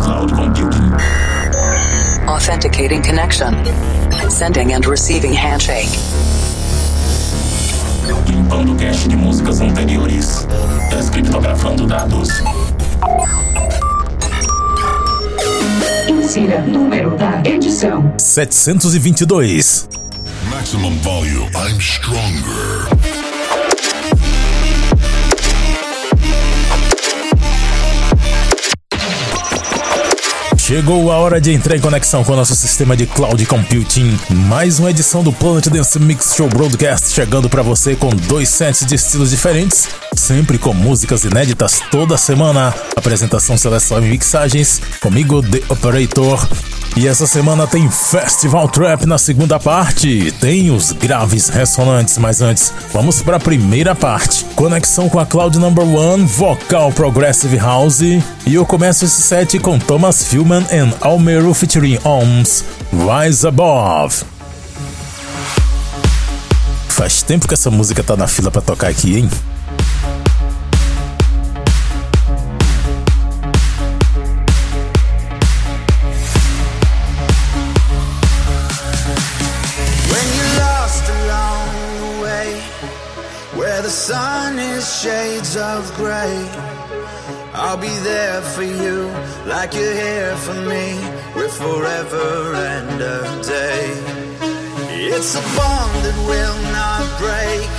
cloud computing. Authenticating connection. Sending and receiving handshake. Limpando cache de músicas anteriores. Descriptografando dados. Insira número da edição: 722. Maximum volume. I'm stronger. Chegou a hora de entrar em conexão com o nosso sistema de cloud computing. Mais uma edição do Planet Dance Mix Show Broadcast chegando para você com dois sets de estilos diferentes, sempre com músicas inéditas toda semana. Apresentação, seleção e mixagens comigo, The Operator. E essa semana tem Festival Trap na segunda parte. Tem os graves ressonantes, mas antes, vamos para a primeira parte. Conexão com a Cloud Number One, vocal Progressive House. E eu começo esse set com Thomas Filman Rahman and Almero featuring Oms, Rise Above. Faz tempo que essa música tá na fila para tocar aqui, hein? shades of gray I'll be there for you, like you're here for me. We're forever and a day. It's a bond that will not break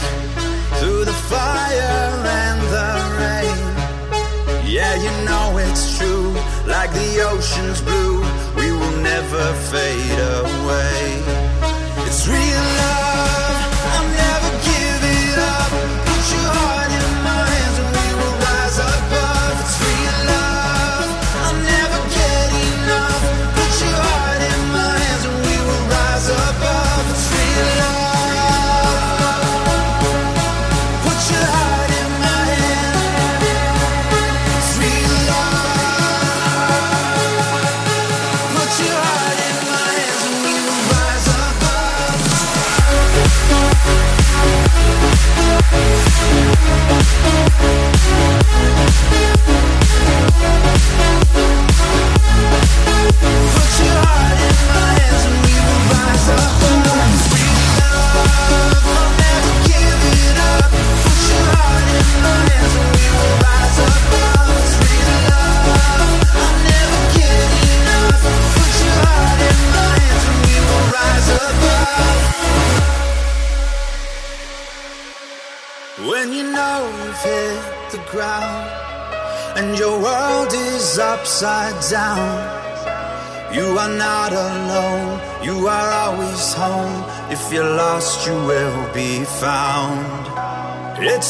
through the fire and the rain. Yeah, you know it's true, like the ocean's blue, we will never fade away.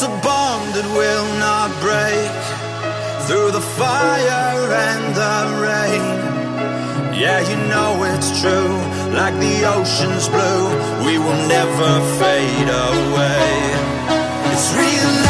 It's a bond that will not break through the fire and the rain. Yeah, you know it's true, like the ocean's blue, we will never fade away. It's real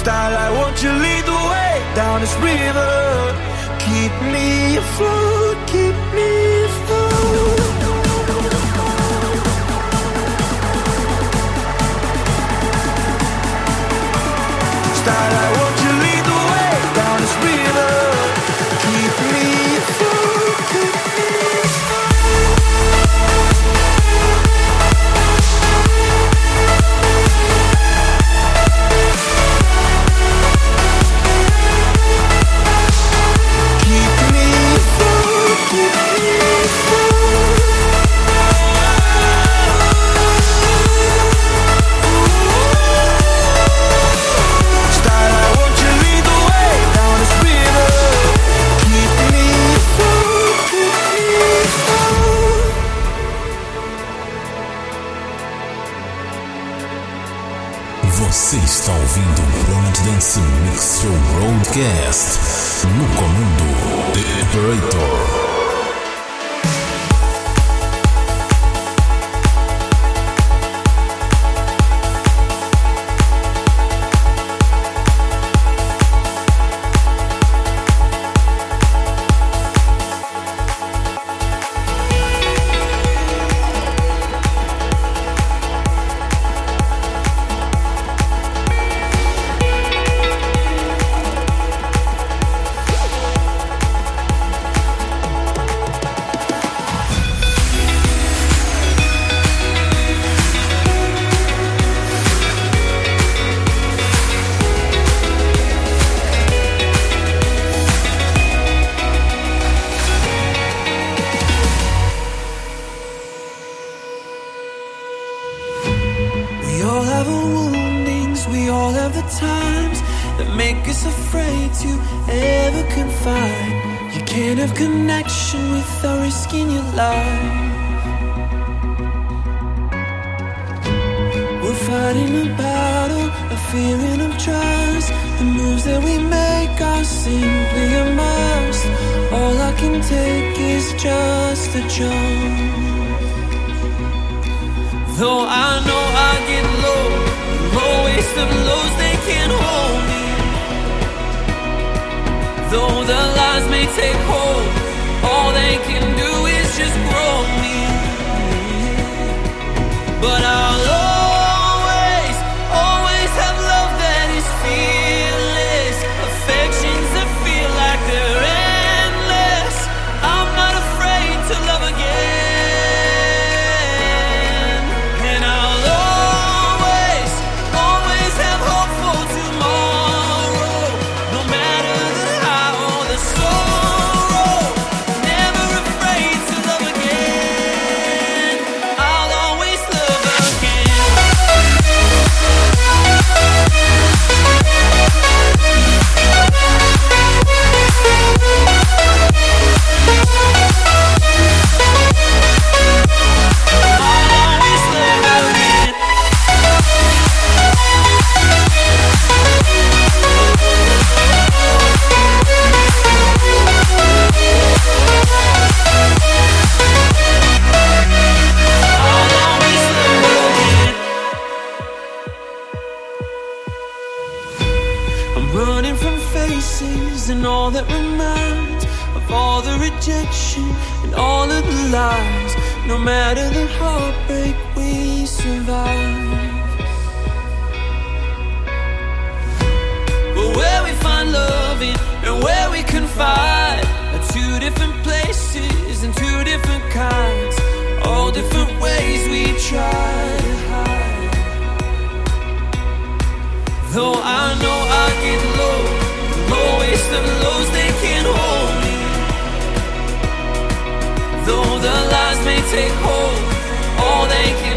Starlight, won't you lead the way down this river? Keep me afloat, keep me afloat. Starlight. the woundings, we all have the times that make us afraid to ever confide. You can't have connection without risking your life. We're fighting a battle of fear and of trust. The moves that we make are simply a must. All I can take is just a joke. Though I know I get low, the lowest of lows, they can't hold me. Though the lies may take hold, all they can do is just grow me. But I'll running from faces and all that reminds of all the rejection and all of the lies. No matter the heartbreak, we survive. But where we find loving and where we confide are two different places and two different kinds. All different ways we try Though I know I get low, the lowest of lows, they can't hold me. Though the lies may take hold, all they can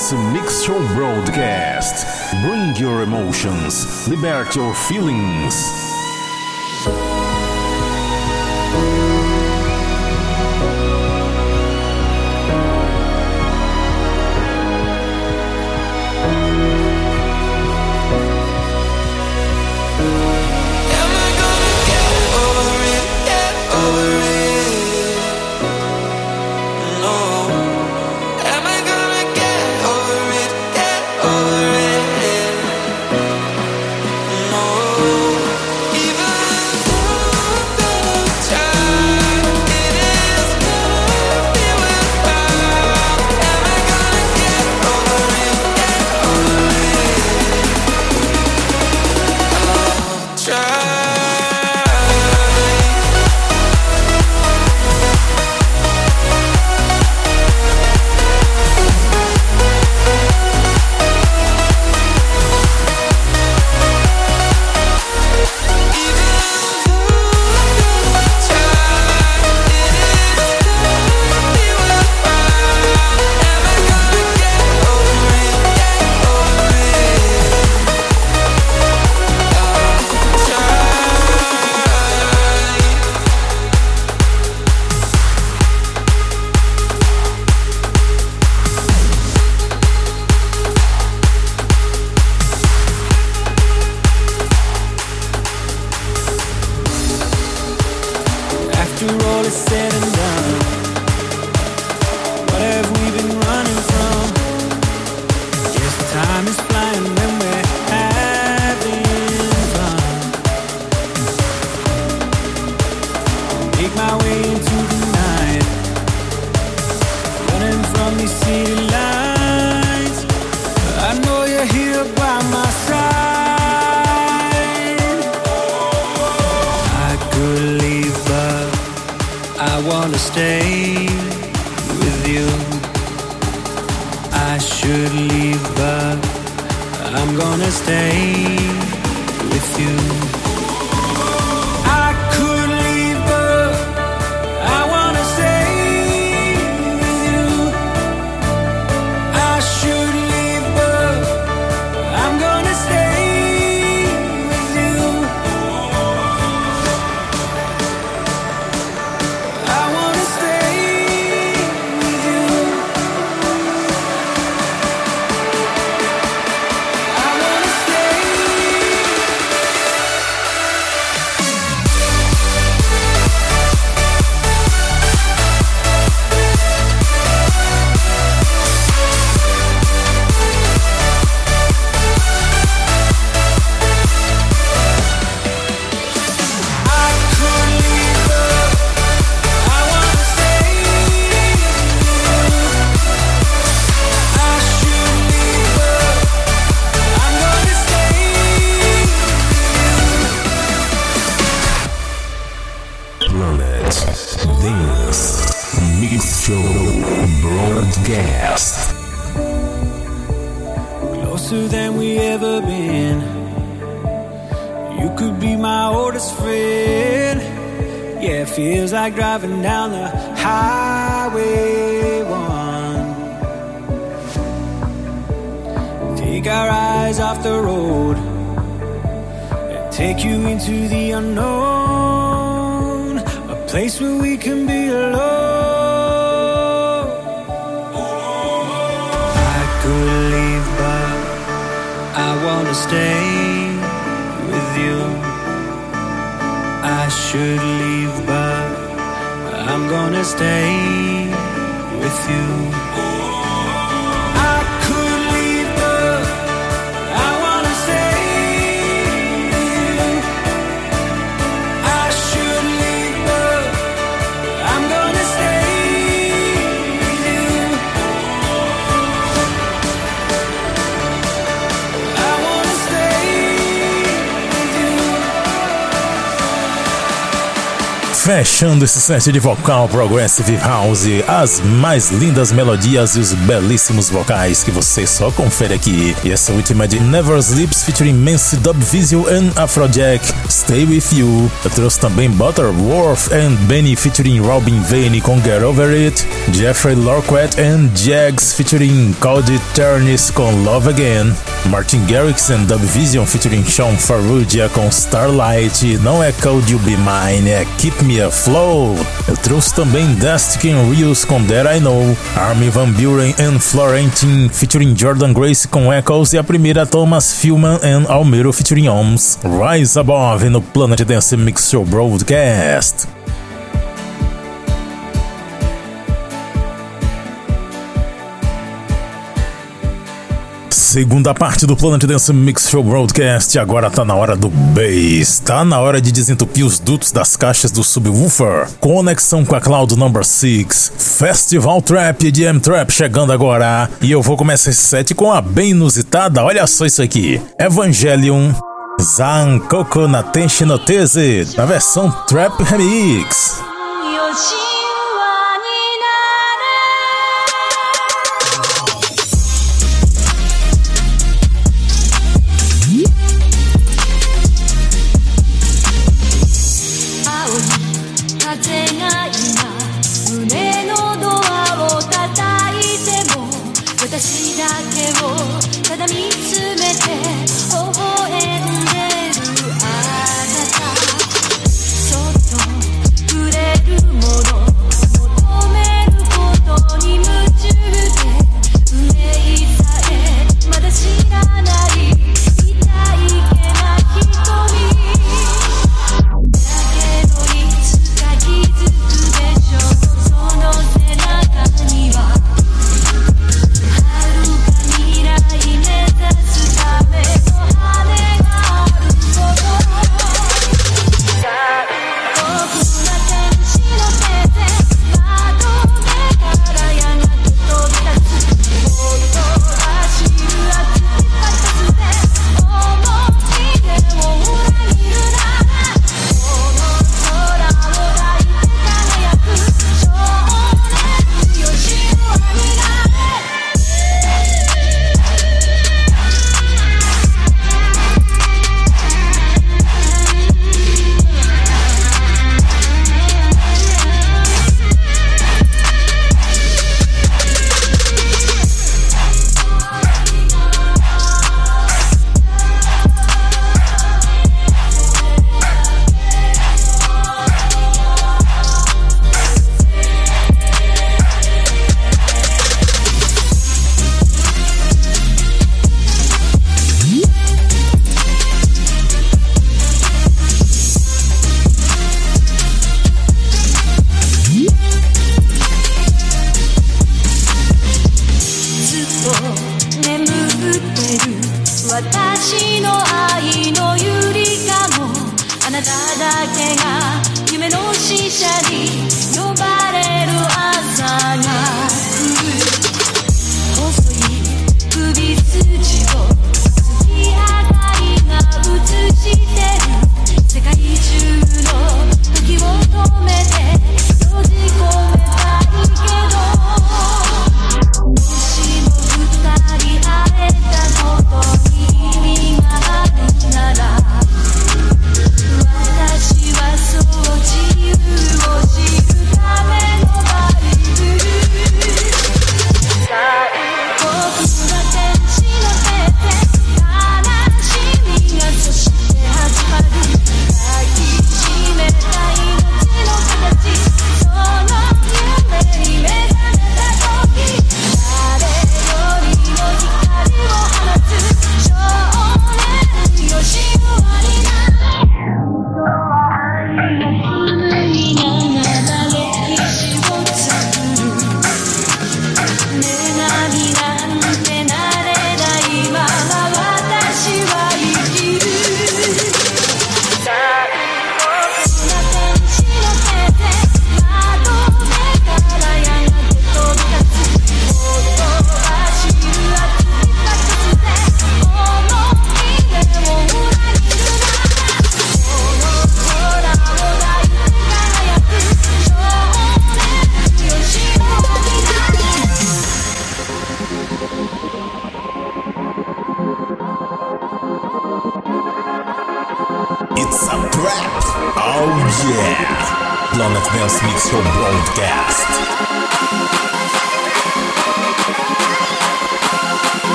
Dance Mix Show broadcast. Bring your emotions, liberate your feelings. all is said and done. closer than we ever been. You could be my oldest friend. Yeah, it feels like driving down the highway one. Take our eyes off the road and take you into the unknown, a place where we can be alone. wanna stay with you. I should leave, but I'm gonna stay with you. Fechando esse set de vocal Progressive House, as mais lindas melodias e os belíssimos vocais que você só confere aqui. E essa última de Never Sleeps featuring Mance Dub Visual and Afrojack, Stay With You. Eu trouxe também Butterworth and Benny featuring Robin Vane com Get Over It, Jeffrey Lorquette and Jags featuring Cody Turnis com Love Again, Martin Garrix and Dub Vision featuring Sean Farrugia com Starlight, não é Cold You Be Mine, é Keep Me Afloat. Eu trouxe também Dusty and Rios com That I Know, Army Van Buren and Florentine featuring Jordan Grace com Echoes e a primeira Thomas Filman and Almero featuring Ohms. Rise Above no Planet Dance Mix Show Broadcast. Segunda parte do Planet Dance Mix Show Broadcast. Agora tá na hora do bass. Tá na hora de desentupir os dutos das caixas do subwoofer. Conexão com a Cloud Number 6. Festival Trap e DM Trap chegando agora. E eu vou começar esse set com a bem inusitada. Olha só isso aqui: Koko na Tenshinotese, na versão Trap Remix.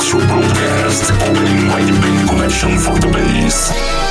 Show Broadcast. Opening Mighty Bang Connection for the bass.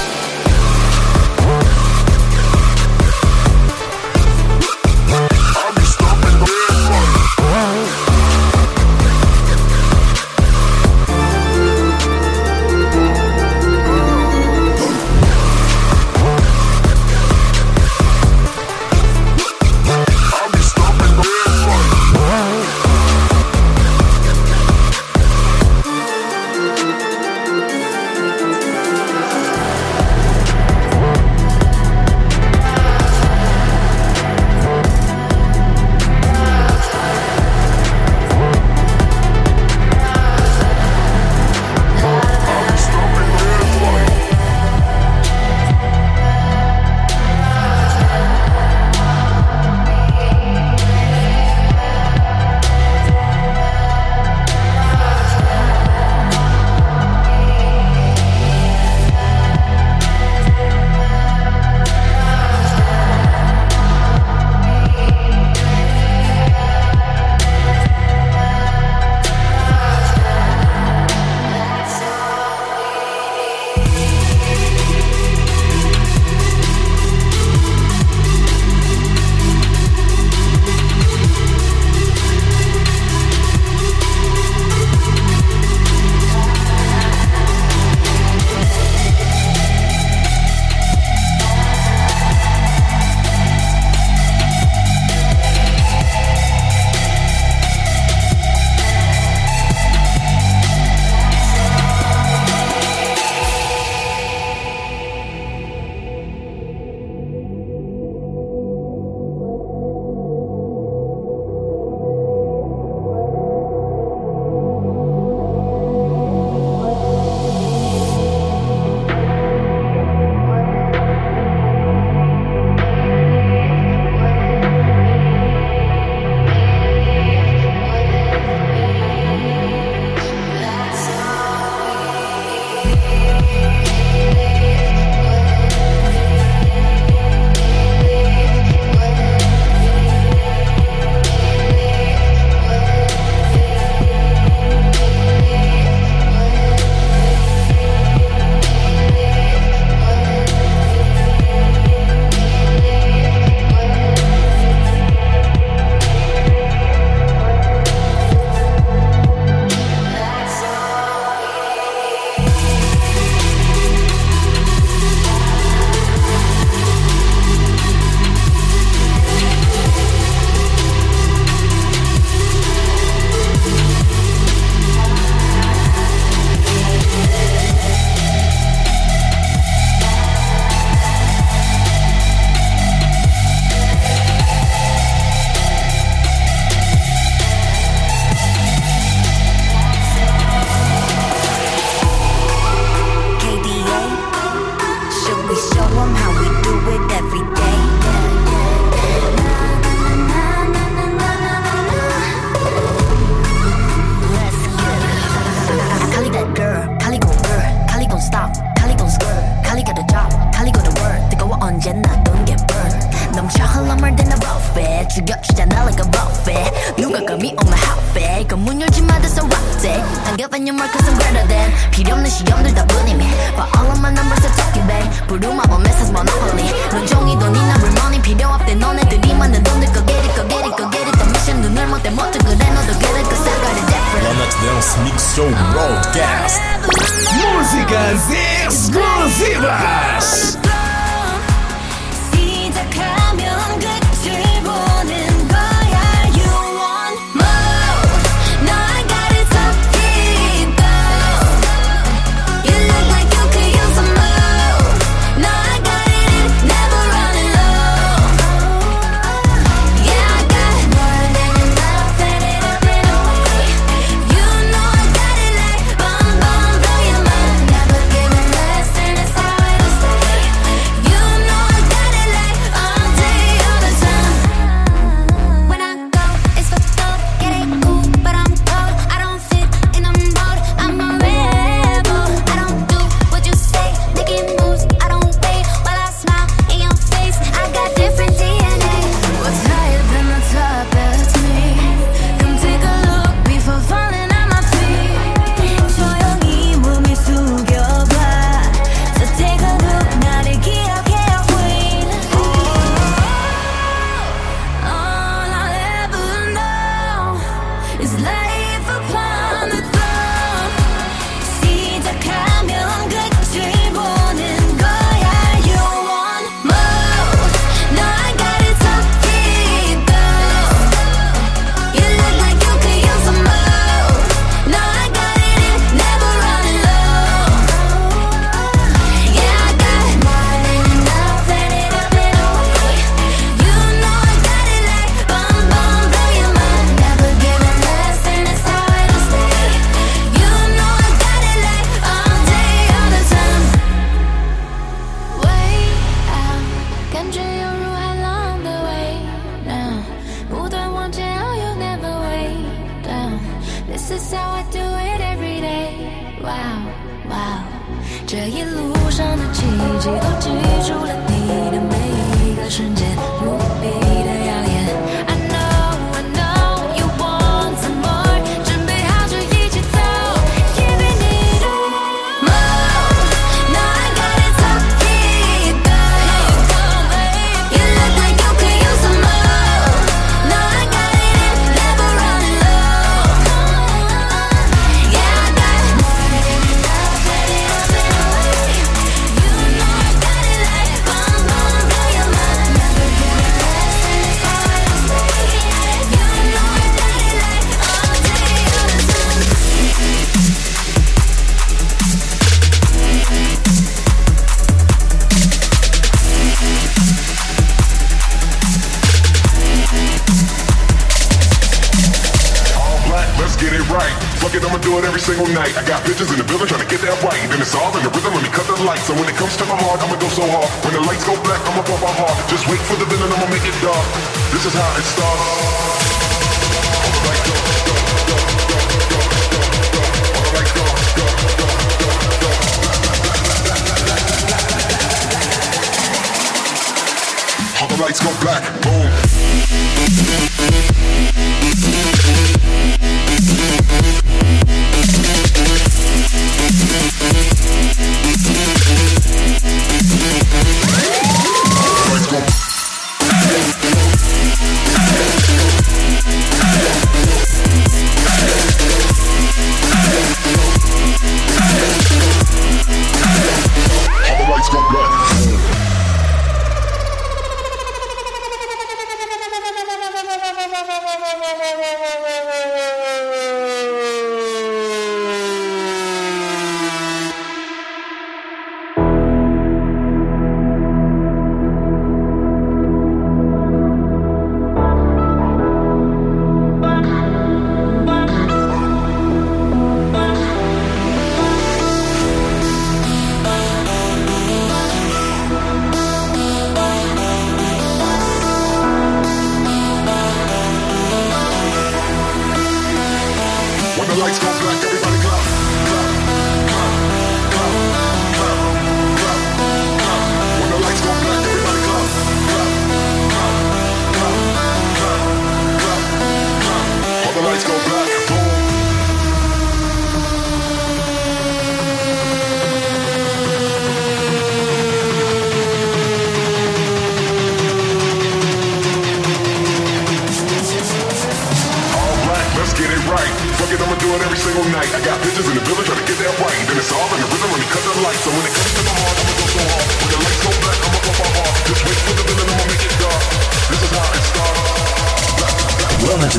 지겹시잖아 like a buffet 누가 감히 on my hot bed 건문 열지 마 that's a rock day I giving you more cause I'm better than 필요없는 시험들 다 보내미 But all of my numbers are talking babe 부르마 or message monopoly 넌 종이 돈이 number money 필요 없대 너네들이 만든 돈들 go get it go get it go get it 더 미션 눈을 못대 못해 그래 너도 get it cause I got it different Let's dance mix show broadcast Músicas exclusivas lights go black, boom.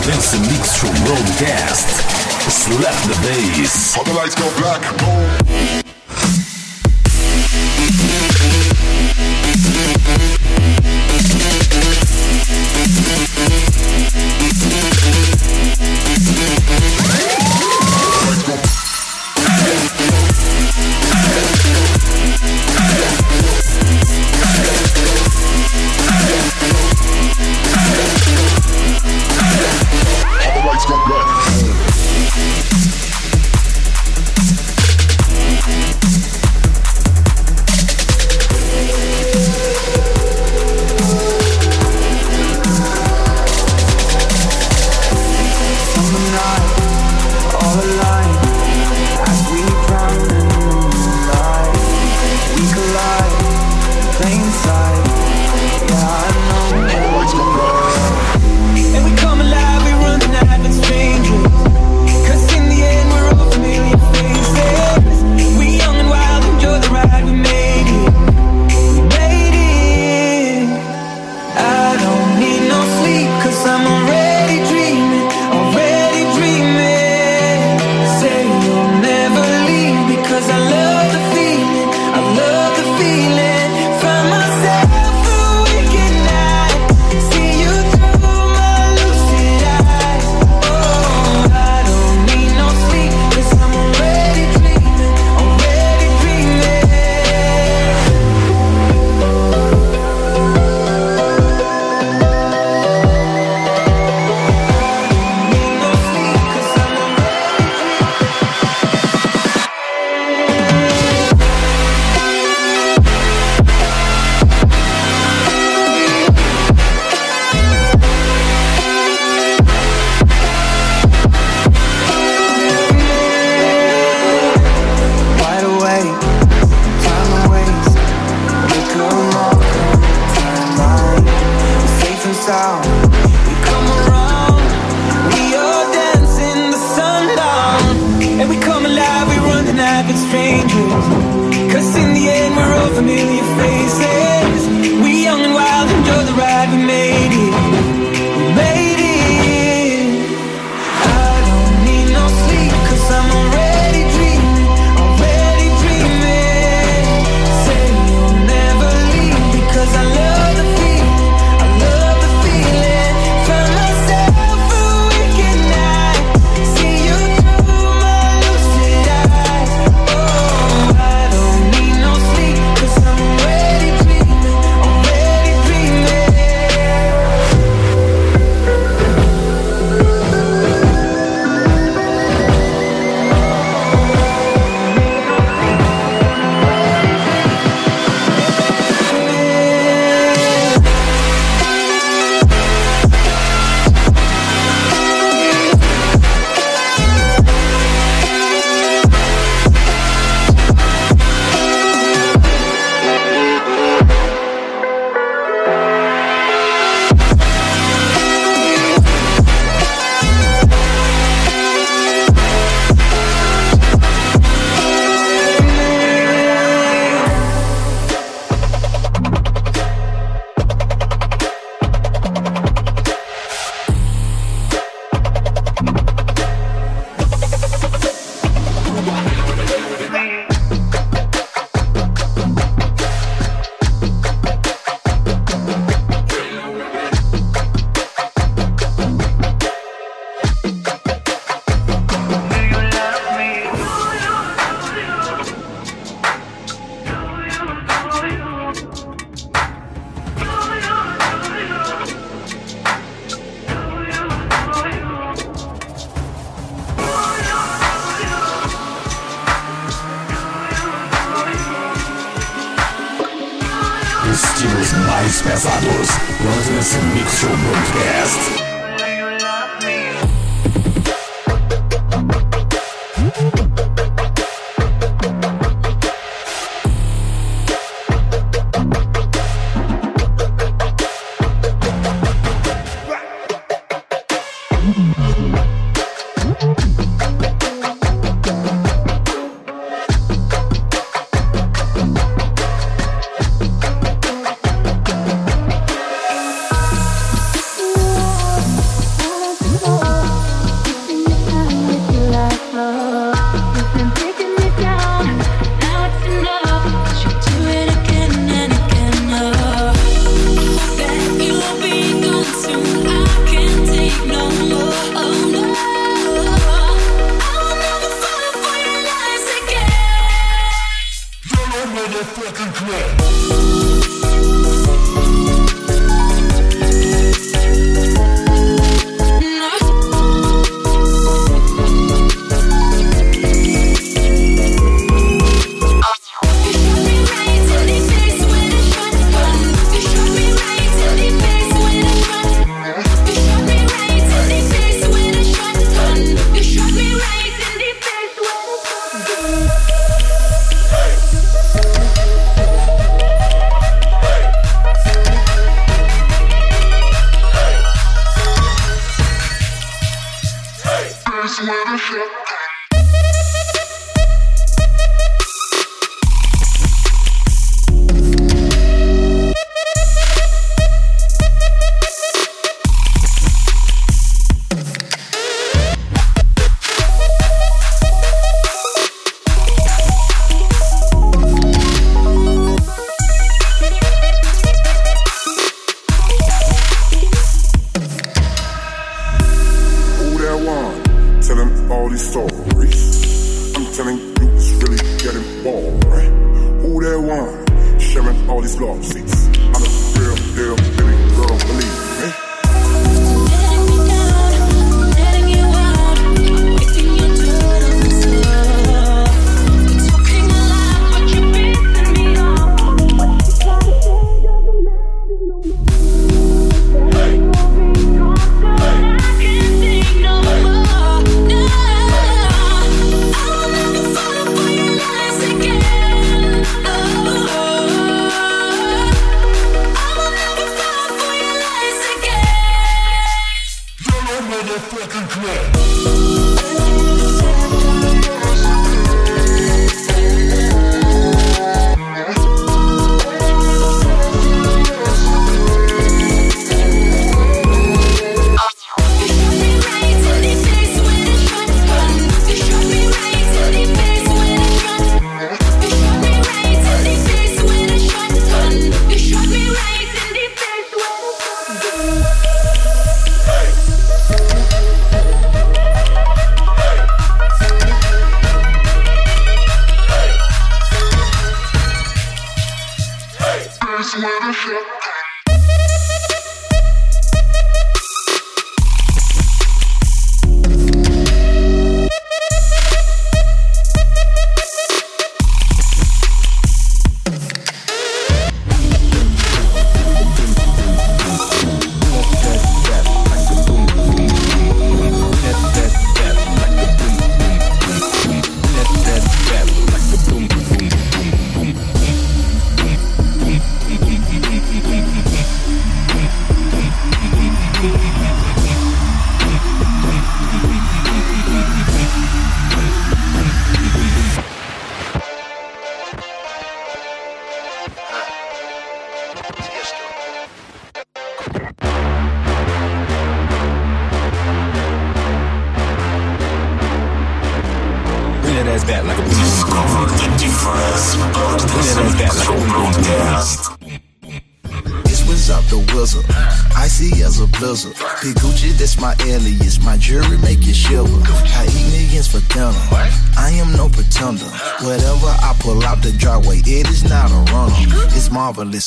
Dance mix show broadcast. Slap the bass. All the lights go black. Boom.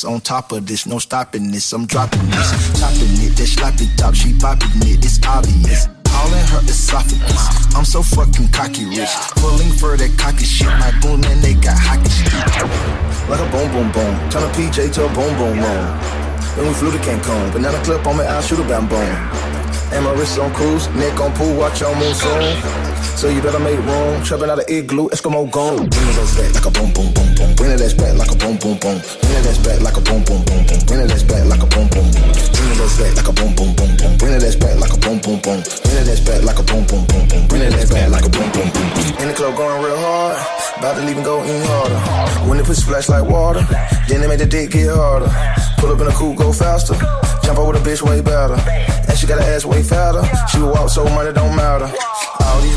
On top of this, no stopping this. I'm dropping this, chopping it. That sloppy top, she popping it. It's obvious. All in her esophagus. I'm so fucking cocky rich. Pulling for that cocky shit. My boom and they got hockey stick. Like a boom boom boom. Turn a PJ to a boom boom boom. Then we flew to Cancun. Banana clip on my eye, shoot a bam boom. And my wrist on cruise, neck on pool, watch on moon soon. So you better make room. Trapping out of igloo, Eskimo gone. Bring it ass back like a boom, boom, boom, boom. Bring it ass back like a boom, boom, boom. Bring it ass back like a boom, boom, boom, boom. Bring it ass back like a boom, boom, boom. Bring it ass back like a boom, boom, boom, boom. Bring it back like a boom, boom, boom. Bring it back like a boom, boom, boom, boom. Bring it back like a boom, boom, boom. In the club going real hard, about to leave and go even harder. When they push splash like water, then they make the dick get harder. Pull up in a coupe, go faster. Jump over the bitch way better. And she got her ass way fatter. She walk so money don't matter.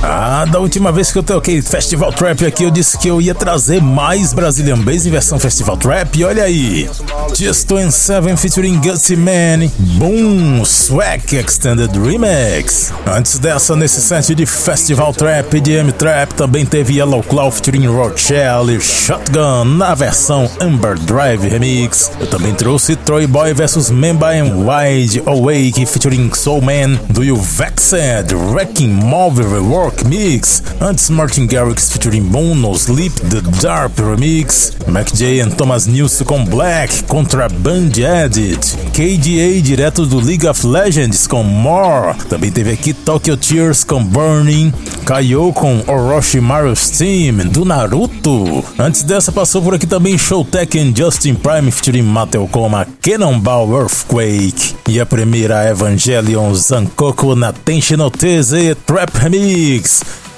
Ah, da última vez que eu toquei Festival Trap aqui, eu disse que eu ia trazer mais Brazilian Bass em versão Festival Trap. E olha aí, Just 27 featuring Gutsy Man, Boom, Swag Extended Remix. Antes dessa, nesse set de Festival Trap e de M-Trap, também teve Yellow Claw featuring Rochelle Shotgun na versão Amber Drive Remix. Eu também trouxe Troy Boy vs Memba and Wide Awake featuring Soul Man do You Vexed Wrecking Move Rework Mix. Antes Martin Garrix featuring Mono Sleep The Dark Remix. Mac J and Thomas Nilsson com Black Contraband Edit. KDA direto do League of Legends com More. Também teve aqui Tokyo Tears com Burning. Kaio com Orochimaru's Team do Naruto. Antes dessa passou por aqui também Showtech and Justin Prime featuring Mattel Coma Cannonball Earthquake. E a primeira Evangelion Zankoku na Tenshino TZ Trap Remix.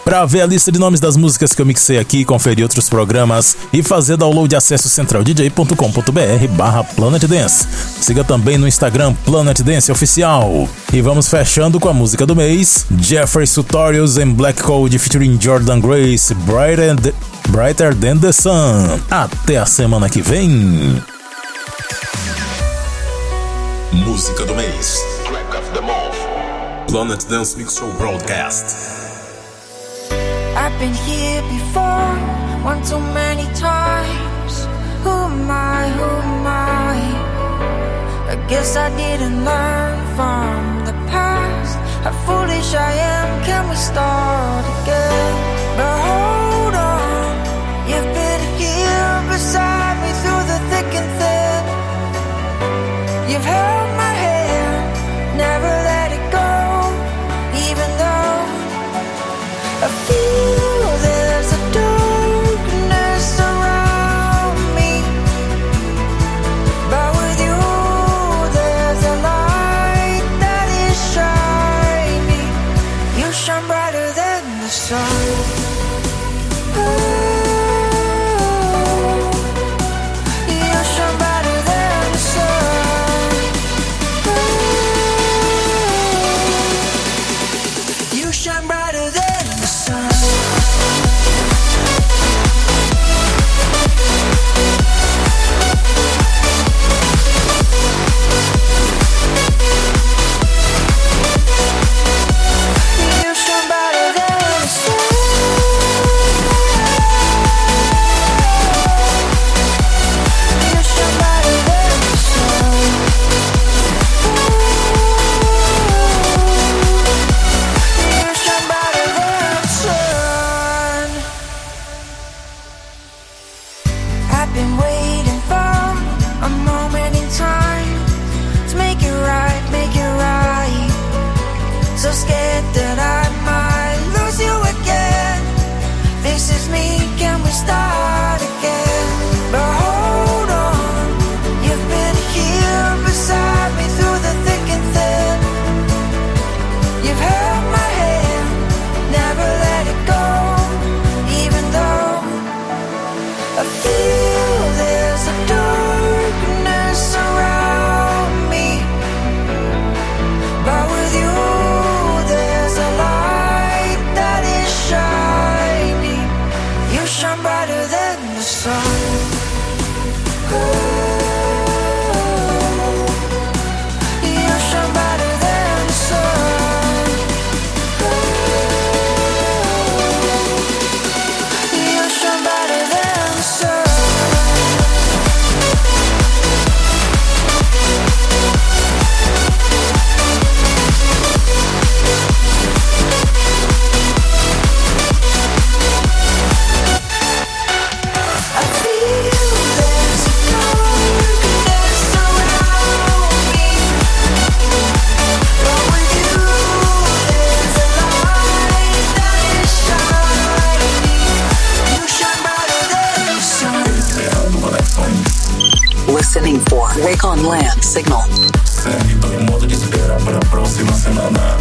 Para ver a lista de nomes das músicas que eu mixei aqui, conferir outros programas e fazer download, acesse centraldj.com.br barra Planet Dance. Siga também no Instagram Planet Dance Oficial. E vamos fechando com a música do mês, Jeffrey Tutorials em Black Code featuring Jordan Grace, Brighter, Brighter Than The Sun. Até a semana que vem. Música do mês. Track of the month. Planet Dance Mix Show Broadcast. I've been here before, one too many times. Who am I? Who am I? I guess I didn't learn from the past. How foolish I am. Can we start again? But been waiting on Land Signal. Segue todo modo de espera para a próxima semana.